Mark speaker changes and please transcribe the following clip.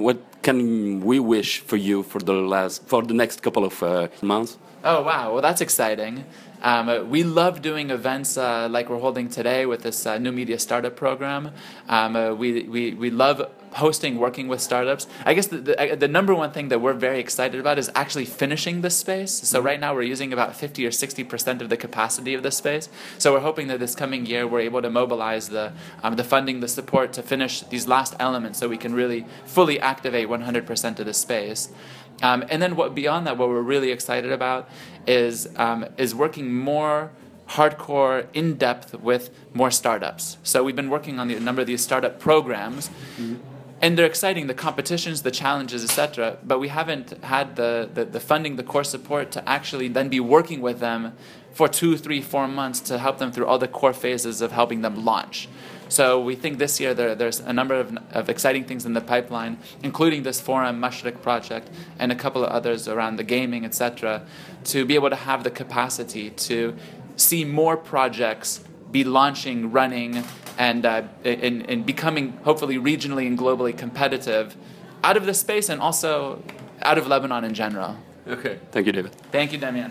Speaker 1: What can we wish for you for the last for the next couple of uh, months?
Speaker 2: Oh wow! Well, that's exciting. Um, we love doing events uh, like we're holding today with this uh, new media startup program. Um, uh, we, we, we love hosting, working with startups. I guess the, the, the, number one thing that we're very excited about is actually finishing this space. So mm-hmm. right now we're using about 50 or 60% of the capacity of the space. So we're hoping that this coming year we're able to mobilize the, um, the funding, the support to finish these last elements so we can really fully activate 100% of the space. Um, and then what beyond that, what we're really excited about is um, is working more hardcore in depth with more startups. So we've been working on a number of these startup programs. Mm-hmm. And they're exciting, the competitions, the challenges, etc. But we haven't had the, the, the funding, the core support to actually then be working with them for two, three, four months to help them through all the core phases of helping them launch. So we think this year there, there's a number of, of exciting things in the pipeline, including this Forum Mashriq project and a couple of others around the gaming, etc., to be able to have the capacity to see more projects be launching, running, and, uh, in, in becoming hopefully regionally and globally competitive out of this space and also out of Lebanon in general.
Speaker 1: Okay. Thank you, David.
Speaker 2: Thank you, Damian.